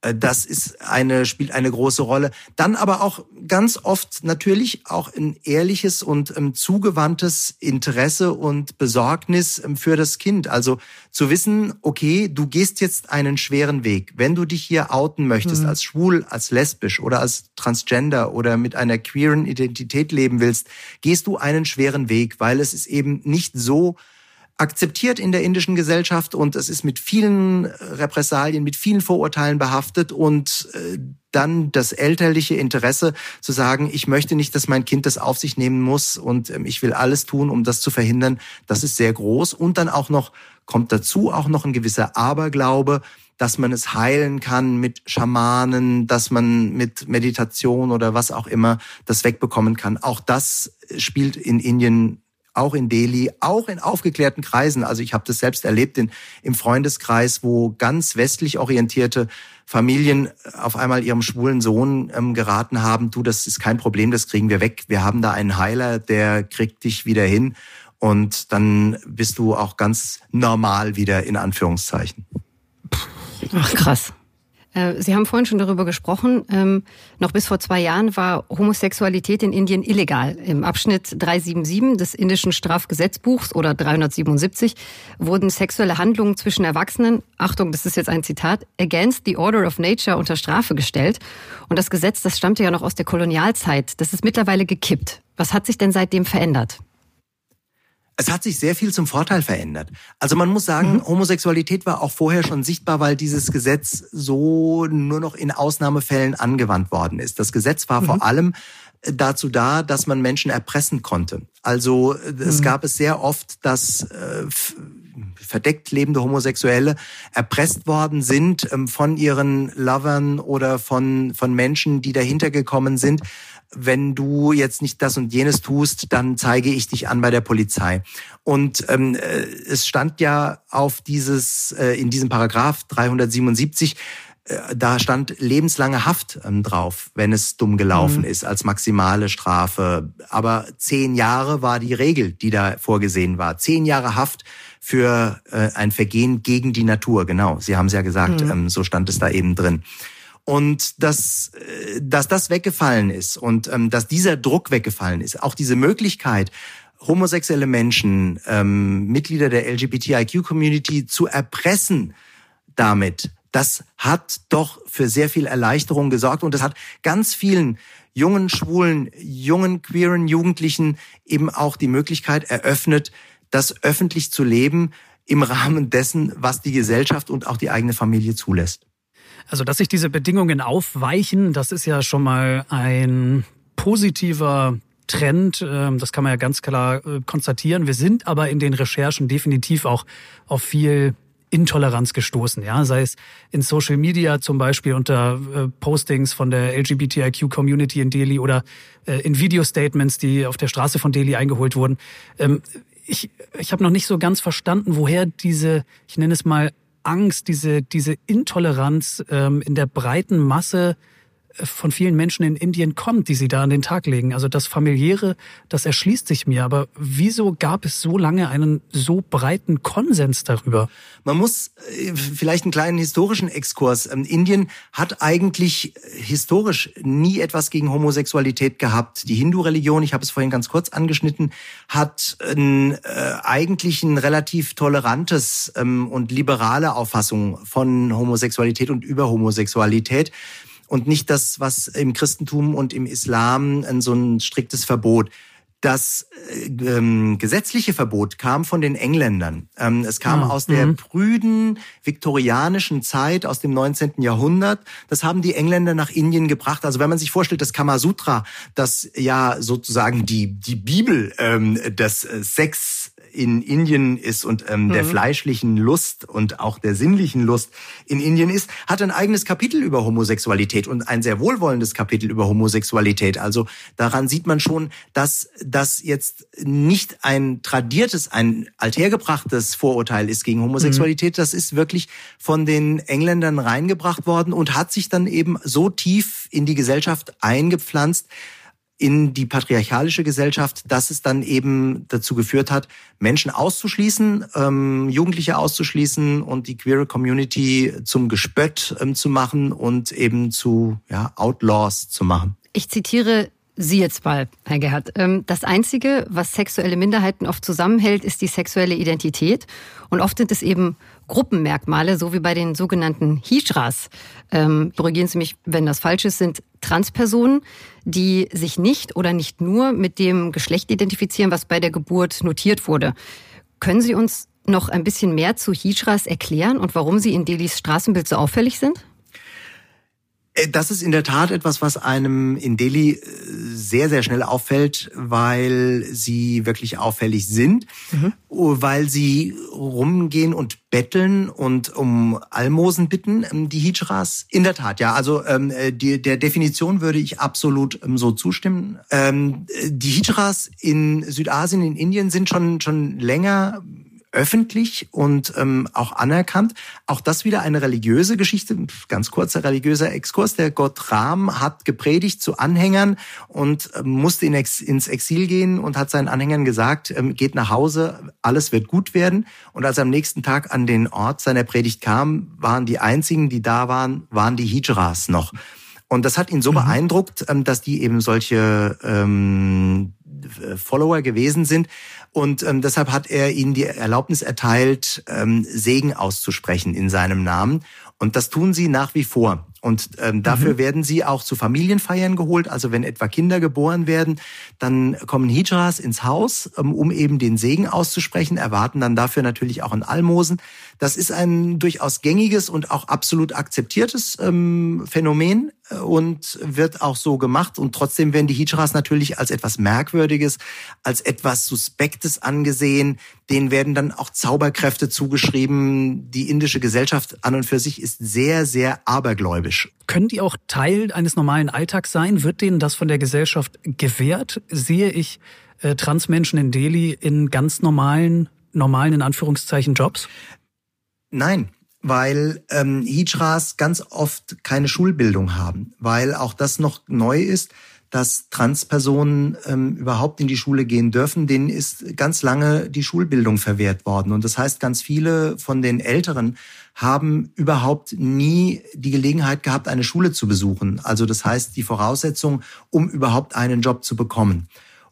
das ist eine, spielt eine große Rolle. Dann aber auch ganz oft natürlich auch ein ehrliches und ähm, zugewandtes Interesse und Besorgnis ähm, für das Kind. Also zu wissen, okay, du gehst jetzt einen schweren Weg. Wenn du dich hier outen möchtest, mhm. als schwul, als lesbisch oder als transgender oder mit einer queeren Identität leben willst, gehst du einen schweren Weg, weil es ist eben nicht so, akzeptiert in der indischen Gesellschaft und es ist mit vielen Repressalien, mit vielen Vorurteilen behaftet und äh, dann das elterliche Interesse zu sagen, ich möchte nicht, dass mein Kind das auf sich nehmen muss und ähm, ich will alles tun, um das zu verhindern, das ist sehr groß und dann auch noch kommt dazu auch noch ein gewisser Aberglaube, dass man es heilen kann mit Schamanen, dass man mit Meditation oder was auch immer das wegbekommen kann. Auch das spielt in Indien auch in Delhi, auch in aufgeklärten Kreisen. Also ich habe das selbst erlebt in, im Freundeskreis, wo ganz westlich orientierte Familien auf einmal ihrem schwulen Sohn ähm, geraten haben, du, das ist kein Problem, das kriegen wir weg. Wir haben da einen Heiler, der kriegt dich wieder hin. Und dann bist du auch ganz normal wieder in Anführungszeichen. Ach, krass. Äh, Sie haben vorhin schon darüber gesprochen. Ähm, noch bis vor zwei Jahren war Homosexualität in Indien illegal. Im Abschnitt 377 des indischen Strafgesetzbuchs oder 377 wurden sexuelle Handlungen zwischen Erwachsenen, Achtung, das ist jetzt ein Zitat, against the order of nature unter Strafe gestellt. Und das Gesetz, das stammte ja noch aus der Kolonialzeit. Das ist mittlerweile gekippt. Was hat sich denn seitdem verändert? Es hat sich sehr viel zum Vorteil verändert. Also man muss sagen, mhm. Homosexualität war auch vorher schon sichtbar, weil dieses Gesetz so nur noch in Ausnahmefällen angewandt worden ist. Das Gesetz war mhm. vor allem dazu da, dass man Menschen erpressen konnte. Also es mhm. gab es sehr oft, dass äh, verdeckt lebende Homosexuelle erpresst worden sind ähm, von ihren Lovern oder von, von Menschen, die dahinter gekommen sind, wenn du jetzt nicht das und jenes tust, dann zeige ich dich an bei der Polizei. Und ähm, äh, es stand ja auf dieses, äh, in diesem Paragraph 377, äh, da stand lebenslange Haft ähm, drauf, wenn es dumm gelaufen mhm. ist, als maximale Strafe. Aber zehn Jahre war die Regel, die da vorgesehen war. Zehn Jahre Haft für äh, ein Vergehen gegen die Natur. Genau, Sie haben es ja gesagt, mhm. ähm, so stand es da eben drin. Und dass, äh, dass das weggefallen ist und ähm, dass dieser Druck weggefallen ist, auch diese Möglichkeit, homosexuelle Menschen, ähm, Mitglieder der LGBTIQ-Community zu erpressen damit, das hat doch für sehr viel Erleichterung gesorgt und das hat ganz vielen jungen, schwulen, jungen, queeren Jugendlichen eben auch die Möglichkeit eröffnet, das öffentlich zu leben im Rahmen dessen, was die Gesellschaft und auch die eigene Familie zulässt. Also, dass sich diese Bedingungen aufweichen, das ist ja schon mal ein positiver Trend. Ähm, das kann man ja ganz klar äh, konstatieren. Wir sind aber in den Recherchen definitiv auch auf viel Intoleranz gestoßen, ja, sei es in Social Media zum Beispiel unter äh, Postings von der LGBTIQ-Community in Delhi oder äh, in Video-Statements, die auf der Straße von Delhi eingeholt wurden. Ähm, ich ich habe noch nicht so ganz verstanden, woher diese, ich nenne es mal Angst, diese, diese Intoleranz ähm, in der breiten Masse von vielen Menschen in Indien kommt, die sie da an den Tag legen. Also das familiäre, das erschließt sich mir. Aber wieso gab es so lange einen so breiten Konsens darüber? Man muss äh, vielleicht einen kleinen historischen Exkurs. Ähm, Indien hat eigentlich äh, historisch nie etwas gegen Homosexualität gehabt. Die Hindu-Religion, ich habe es vorhin ganz kurz angeschnitten, hat ein, äh, eigentlich ein relativ tolerantes ähm, und liberale Auffassung von Homosexualität und über Homosexualität und nicht das, was im Christentum und im Islam so ein striktes Verbot. Das äh, ähm, gesetzliche Verbot kam von den Engländern. Ähm, es kam ah, aus der mhm. prüden viktorianischen Zeit aus dem 19. Jahrhundert. Das haben die Engländer nach Indien gebracht. Also wenn man sich vorstellt, das Kamasutra, das ja sozusagen die die Bibel ähm, des äh, Sex in Indien ist und ähm, mhm. der fleischlichen Lust und auch der sinnlichen Lust in Indien ist, hat ein eigenes Kapitel über Homosexualität und ein sehr wohlwollendes Kapitel über Homosexualität. Also daran sieht man schon, dass das jetzt nicht ein tradiertes, ein althergebrachtes Vorurteil ist gegen Homosexualität. Mhm. Das ist wirklich von den Engländern reingebracht worden und hat sich dann eben so tief in die Gesellschaft eingepflanzt, in die patriarchalische Gesellschaft, dass es dann eben dazu geführt hat, Menschen auszuschließen, ähm, Jugendliche auszuschließen und die queere Community zum Gespött ähm, zu machen und eben zu ja, Outlaws zu machen. Ich zitiere Sie jetzt mal, Herr Gerhard. Ähm, das Einzige, was sexuelle Minderheiten oft zusammenhält, ist die sexuelle Identität. Und oft sind es eben Gruppenmerkmale, so wie bei den sogenannten Hijras. Ähm, korrigieren Sie mich, wenn das falsch ist, sind Transpersonen, die sich nicht oder nicht nur mit dem Geschlecht identifizieren, was bei der Geburt notiert wurde. Können Sie uns noch ein bisschen mehr zu Hijras erklären und warum sie in Delis Straßenbild so auffällig sind? Äh, das ist in der Tat etwas, was einem in Delhi äh, sehr, sehr schnell auffällt, weil sie wirklich auffällig sind, mhm. weil sie rumgehen und betteln und um Almosen bitten, ähm, die Hijras. In der Tat, ja. Also ähm, äh, die, der Definition würde ich absolut ähm, so zustimmen. Ähm, die Hijras in Südasien, in Indien sind schon, schon länger öffentlich und ähm, auch anerkannt. Auch das wieder eine religiöse Geschichte, ganz kurzer religiöser Exkurs. Der Gott Ram hat gepredigt zu Anhängern und äh, musste in Ex ins Exil gehen und hat seinen Anhängern gesagt, ähm, geht nach Hause, alles wird gut werden. Und als er am nächsten Tag an den Ort seiner Predigt kam, waren die einzigen, die da waren, waren die Hijras noch. Und das hat ihn so mhm. beeindruckt, ähm, dass die eben solche ähm, Follower gewesen sind. Und ähm, deshalb hat er ihnen die Erlaubnis erteilt, ähm, Segen auszusprechen in seinem Namen. Und das tun sie nach wie vor. Und ähm, dafür mhm. werden sie auch zu Familienfeiern geholt. Also wenn etwa Kinder geboren werden, dann kommen Hijras ins Haus, ähm, um eben den Segen auszusprechen, erwarten dann dafür natürlich auch ein Almosen. Das ist ein durchaus gängiges und auch absolut akzeptiertes ähm, Phänomen äh, und wird auch so gemacht. Und trotzdem werden die Hijras natürlich als etwas Merkwürdiges, als etwas Suspektes angesehen. Denen werden dann auch Zauberkräfte zugeschrieben. Die indische Gesellschaft an und für sich ist sehr, sehr abergläubisch. Können die auch Teil eines normalen Alltags sein? Wird denen das von der Gesellschaft gewährt? Sehe ich äh, Transmenschen in Delhi in ganz normalen, normalen in Anführungszeichen Jobs? Nein, weil ähm, Hijras ganz oft keine Schulbildung haben, weil auch das noch neu ist, dass Transpersonen ähm, überhaupt in die Schule gehen dürfen. Denen ist ganz lange die Schulbildung verwehrt worden. Und das heißt, ganz viele von den Älteren haben überhaupt nie die Gelegenheit gehabt, eine Schule zu besuchen. Also das heißt, die Voraussetzung, um überhaupt einen Job zu bekommen.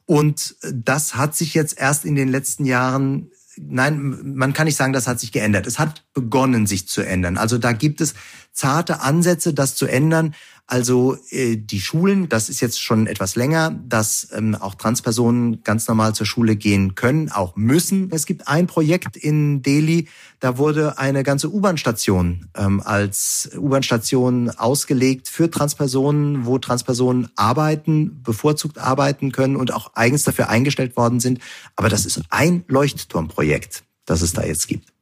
Und das hat sich jetzt erst in den letzten Jahren nein, man kann nicht sagen, das hat sich geändert. Es hat begonnen, sich zu ändern. Also da gibt es zarte Ansätze, das zu ändern. Also äh, die Schulen, das ist jetzt schon etwas länger, dass ähm, auch Transpersonen ganz normal zur Schule gehen können, auch müssen. Es gibt ein Projekt in Delhi, da wurde eine ganze U-Bahn-Station ähm, als U-Bahn-Station ausgelegt für Transpersonen, wo Transpersonen arbeiten, bevorzugt arbeiten können und auch eigens dafür eingestellt worden sind. Aber das ist ein Leuchtturmprojekt, das es da jetzt gibt.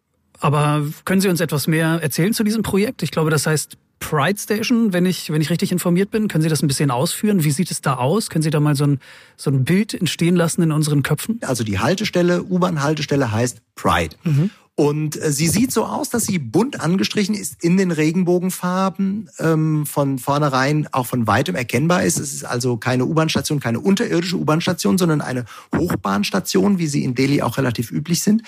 Aber können Sie uns etwas mehr erzählen zu diesem Projekt? Ich glaube, das heißt Pride Station, wenn ich, wenn ich richtig informiert bin. Können Sie das ein bisschen ausführen? Wie sieht es da aus? Können Sie da mal so ein, so ein Bild entstehen lassen in unseren Köpfen? Also die Haltestelle, U-Bahn-Haltestelle heißt Pride. Mhm. Und äh, sie sieht so aus, dass sie bunt angestrichen ist in den Regenbogenfarben, ähm, von vornherein auch von weitem erkennbar ist. Es ist also keine U-Bahn-Station, keine unterirdische U-Bahn-Station, sondern eine Hochbahnstation, wie sie in Delhi auch relativ üblich sind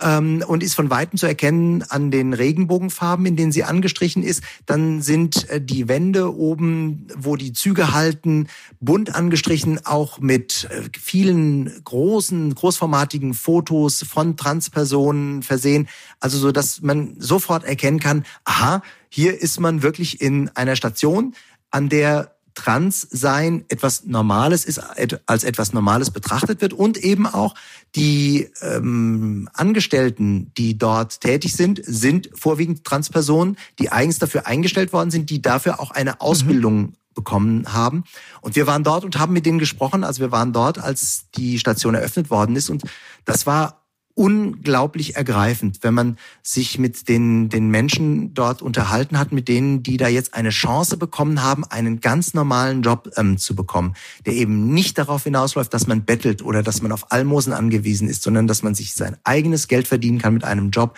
ähm, und ist von weitem zu erkennen an den Regenbogenfarben, in denen sie angestrichen ist. Dann sind äh, die Wände oben, wo die Züge halten, bunt angestrichen, auch mit äh, vielen großen, großformatigen Fotos von Transpersonen versehen. Also so, dass man sofort erkennen kann, aha, hier ist man wirklich in einer Station, an der Transsein etwas Normales ist, als etwas Normales betrachtet wird und eben auch die ähm, Angestellten, die dort tätig sind, sind vorwiegend Transpersonen, die eigens dafür eingestellt worden sind, die dafür auch eine Ausbildung mhm bekommen haben. Und wir waren dort und haben mit denen gesprochen. Also wir waren dort, als die Station eröffnet worden ist. Und das war unglaublich ergreifend, wenn man sich mit den, den Menschen dort unterhalten hat, mit denen, die da jetzt eine Chance bekommen haben, einen ganz normalen Job ähm, zu bekommen, der eben nicht darauf hinausläuft, dass man bettelt oder dass man auf Almosen angewiesen ist, sondern dass man sich sein eigenes Geld verdienen kann mit einem Job.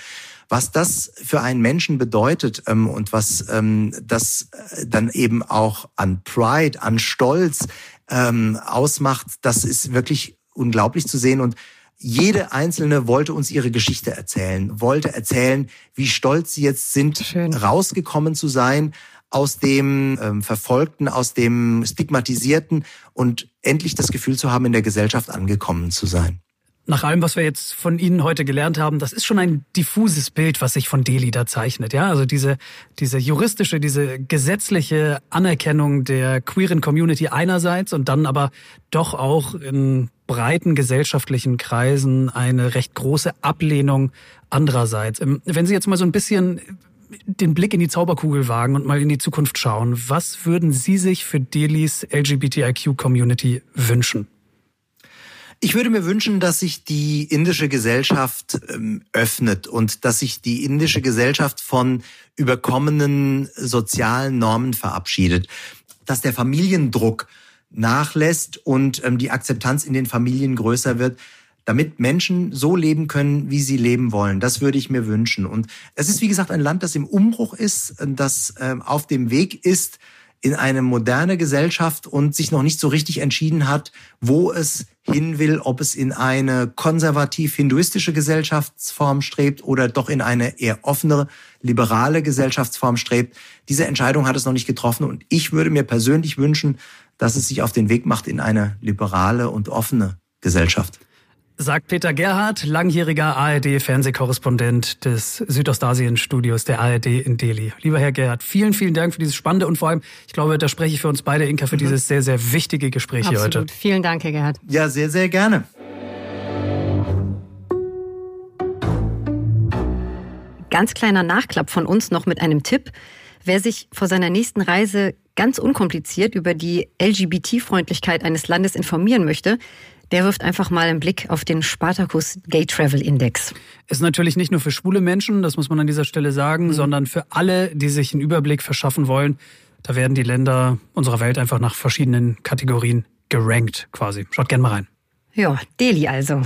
Was das für einen Menschen bedeutet ähm, und was ähm, das äh, dann eben auch an Pride, an Stolz ähm, ausmacht, das ist wirklich unglaublich zu sehen und jede einzelne wollte uns ihre Geschichte erzählen, wollte erzählen, wie stolz sie jetzt sind, Schön. rausgekommen zu sein aus dem ähm, Verfolgten, aus dem Stigmatisierten und endlich das Gefühl zu haben, in der Gesellschaft angekommen zu sein nach allem, was wir jetzt von Ihnen heute gelernt haben, das ist schon ein diffuses Bild, was sich von Delhi da zeichnet. Ja, also diese, diese juristische, diese gesetzliche Anerkennung der queeren Community einerseits und dann aber doch auch in breiten gesellschaftlichen Kreisen eine recht große Ablehnung andererseits. Ähm, wenn Sie jetzt mal so ein bisschen den Blick in die Zauberkugel wagen und mal in die Zukunft schauen, was würden Sie sich für Delhis LGBTIQ-Community wünschen? Ich würde mir wünschen, dass sich die indische Gesellschaft ähm, öffnet und dass sich die indische Gesellschaft von überkommenen sozialen Normen verabschiedet, dass der Familiendruck nachlässt und ähm, die Akzeptanz in den Familien größer wird, damit Menschen so leben können, wie sie leben wollen. Das würde ich mir wünschen. Und es ist, wie gesagt, ein Land, das im Umbruch ist, das äh, auf dem Weg ist, in eine moderne Gesellschaft und sich noch nicht so richtig entschieden hat, wo es hin will, ob es in eine konservativ-hinduistische Gesellschaftsform strebt oder doch in eine eher offenere, liberale Gesellschaftsform strebt. Diese Entscheidung hat es noch nicht getroffen und ich würde mir persönlich wünschen, dass es sich auf den Weg macht in eine liberale und offene Gesellschaft. Sagt Peter Gerhardt, langjähriger ARD-Fernsehkorrespondent des Südostasien-Studios der ARD in Delhi. Lieber Herr Gerhardt, vielen, vielen Dank für dieses spannende und vor allem, ich glaube, da spreche ich für uns beide, Inka, für mhm. dieses sehr, sehr wichtige Gespräch Absolut. hier heute. Vielen Dank, Herr Gerhardt. Ja, sehr, sehr gerne. Ganz kleiner Nachklapp von uns noch mit einem Tipp. Wer sich vor seiner nächsten Reise ganz unkompliziert über die LGBT-Freundlichkeit eines Landes informieren möchte, der wirft einfach mal einen Blick auf den Spartacus Gay Travel Index. Ist natürlich nicht nur für schwule Menschen, das muss man an dieser Stelle sagen, mhm. sondern für alle, die sich einen Überblick verschaffen wollen. Da werden die Länder unserer Welt einfach nach verschiedenen Kategorien gerankt quasi. Schaut gerne mal rein. Ja, Delhi also.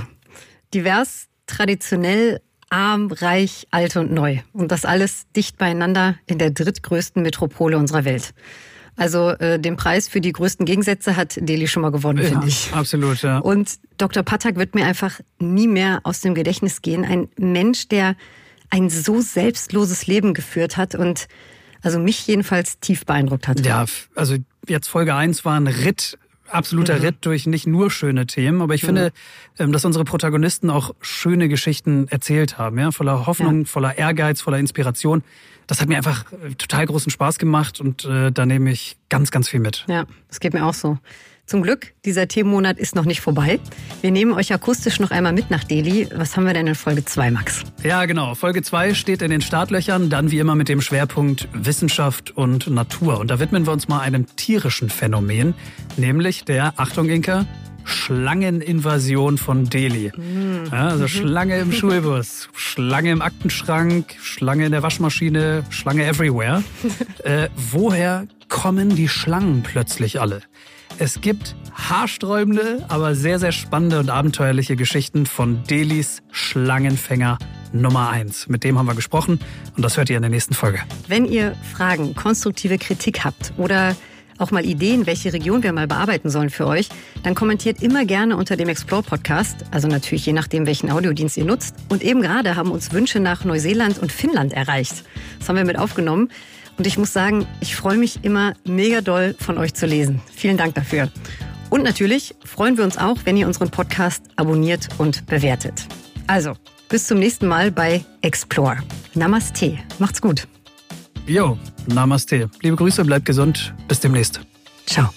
Divers, traditionell, arm, reich, alt und neu. Und das alles dicht beieinander in der drittgrößten Metropole unserer Welt. Also äh, den Preis für die größten Gegensätze hat Delhi schon mal gewonnen, ja, finde ich. Absolut, ja. Und Dr. Patak wird mir einfach nie mehr aus dem Gedächtnis gehen. Ein Mensch, der ein so selbstloses Leben geführt hat und also mich jedenfalls tief beeindruckt hat. Ja, also jetzt Folge 1 war ein Ritt absoluter mhm. Ritt durch nicht nur schöne Themen, aber ich mhm. finde, ähm, dass unsere Protagonisten auch schöne Geschichten erzählt haben, ja, voller Hoffnung, ja. voller Ehrgeiz, voller Inspiration. Das hat mir einfach äh, total großen Spaß gemacht und äh, da nehme ich ganz, ganz viel mit. Ja, das geht mir auch so. Zum Glück, dieser Themenmonat ist noch nicht vorbei. Wir nehmen euch akustisch noch einmal mit nach Delhi. Was haben wir denn in Folge 2, Max? Ja, genau. Folge 2 steht in den Startlöchern, dann wie immer mit dem Schwerpunkt Wissenschaft und Natur. Und da widmen wir uns mal einem tierischen Phänomen, nämlich der, Achtung Inka, Schlangeninvasion von Delhi. Mhm. Ja, also Schlange im Schulbus, Schlange im Aktenschrank, Schlange in der Waschmaschine, Schlange everywhere. Äh, woher kommen die Schlangen plötzlich alle? Es gibt haarsträubende, aber sehr, sehr spannende und abenteuerliche Geschichten von Delis Schlangenfänger Nummer 1. Mit dem haben wir gesprochen und das hört ihr in der nächsten Folge. Wenn ihr Fragen, konstruktive Kritik habt oder auch mal Ideen, welche Region wir mal bearbeiten sollen für euch, dann kommentiert immer gerne unter dem Explore Podcast, also natürlich je nachdem, welchen Audiodienst ihr nutzt. Und eben gerade haben uns Wünsche nach Neuseeland und Finnland erreicht. Das haben wir mit aufgenommen. Und ich muss sagen, ich freue mich immer mega doll von euch zu lesen. Vielen Dank dafür. Und natürlich freuen wir uns auch, wenn ihr unseren Podcast abonniert und bewertet. Also, bis zum nächsten Mal bei Explore. Namaste. Macht's gut. Jo, Namaste. Liebe Grüße, bleibt gesund. Bis demnächst. Ciao.